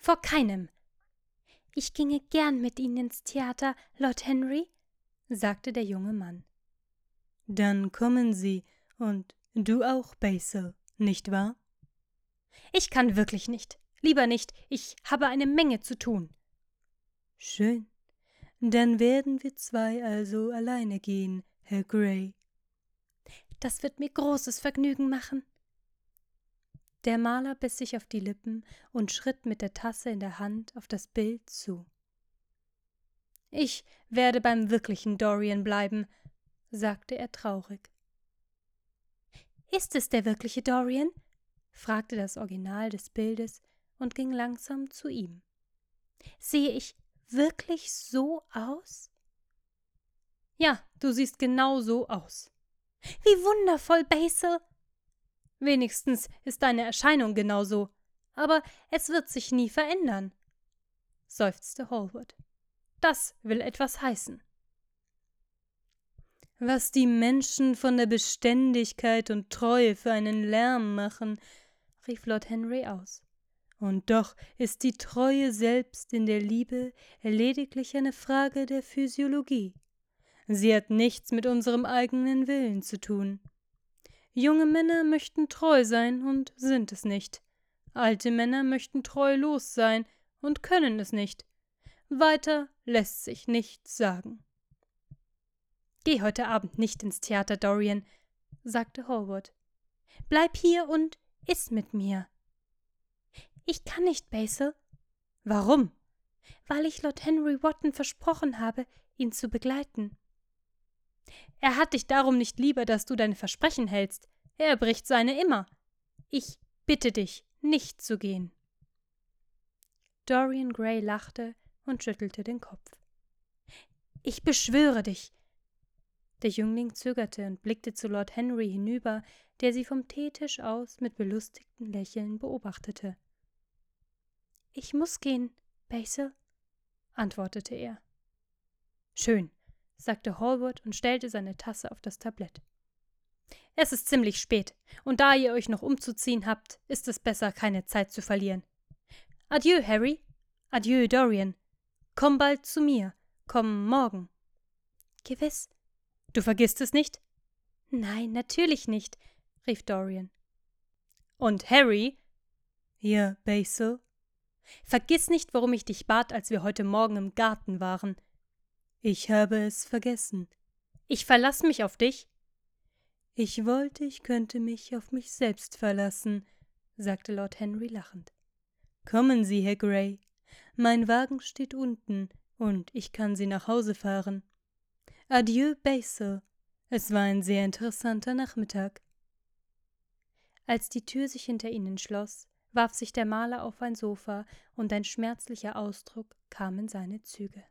vor keinem. Ich ginge gern mit Ihnen ins Theater, Lord Henry, sagte der junge Mann. Dann kommen Sie, und du auch, Basil, nicht wahr? Ich kann wirklich nicht. Lieber nicht, ich habe eine Menge zu tun. Schön. Dann werden wir zwei also alleine gehen, Herr Gray. Das wird mir großes Vergnügen machen. Der Maler biss sich auf die Lippen und schritt mit der Tasse in der Hand auf das Bild zu. Ich werde beim wirklichen Dorian bleiben, sagte er traurig. Ist es der wirkliche Dorian? fragte das Original des Bildes und ging langsam zu ihm. Sehe ich wirklich so aus? Ja, du siehst genau so aus. Wie wundervoll, Basil! Wenigstens ist deine Erscheinung genau so, aber es wird sich nie verändern, seufzte Hallwood. Das will etwas heißen. Was die Menschen von der Beständigkeit und Treue für einen Lärm machen, rief Lord Henry aus. Und doch ist die Treue selbst in der Liebe lediglich eine Frage der Physiologie. Sie hat nichts mit unserem eigenen Willen zu tun. Junge Männer möchten treu sein und sind es nicht. Alte Männer möchten treulos sein und können es nicht. Weiter lässt sich nichts sagen. Geh heute Abend nicht ins Theater, Dorian, sagte Hallward. Bleib hier und iss mit mir. Ich kann nicht, Basil. Warum? Weil ich Lord Henry Wotton versprochen habe, ihn zu begleiten. Er hat dich darum nicht lieber, dass du deine Versprechen hältst. Er bricht seine immer. Ich bitte dich, nicht zu gehen. Dorian Gray lachte und schüttelte den Kopf. Ich beschwöre dich. Der Jüngling zögerte und blickte zu Lord Henry hinüber, der sie vom Teetisch aus mit belustigtem Lächeln beobachtete. Ich muss gehen, Basil, antwortete er. Schön, sagte Hallward und stellte seine Tasse auf das Tablett. Es ist ziemlich spät, und da ihr euch noch umzuziehen habt, ist es besser, keine Zeit zu verlieren. Adieu, Harry. Adieu, Dorian. Komm bald zu mir. Komm morgen. Gewiss. Du vergisst es nicht? Nein, natürlich nicht, rief Dorian. Und Harry? Ja, Basil? Vergiss nicht, warum ich dich bat, als wir heute Morgen im Garten waren. Ich habe es vergessen. Ich verlasse mich auf dich? Ich wollte, ich könnte mich auf mich selbst verlassen, sagte Lord Henry lachend. Kommen Sie, Herr Gray. Mein Wagen steht unten, und ich kann Sie nach Hause fahren. Adieu, Basil. Es war ein sehr interessanter Nachmittag. Als die Tür sich hinter ihnen schloss, warf sich der Maler auf ein Sofa, und ein schmerzlicher Ausdruck kam in seine Züge.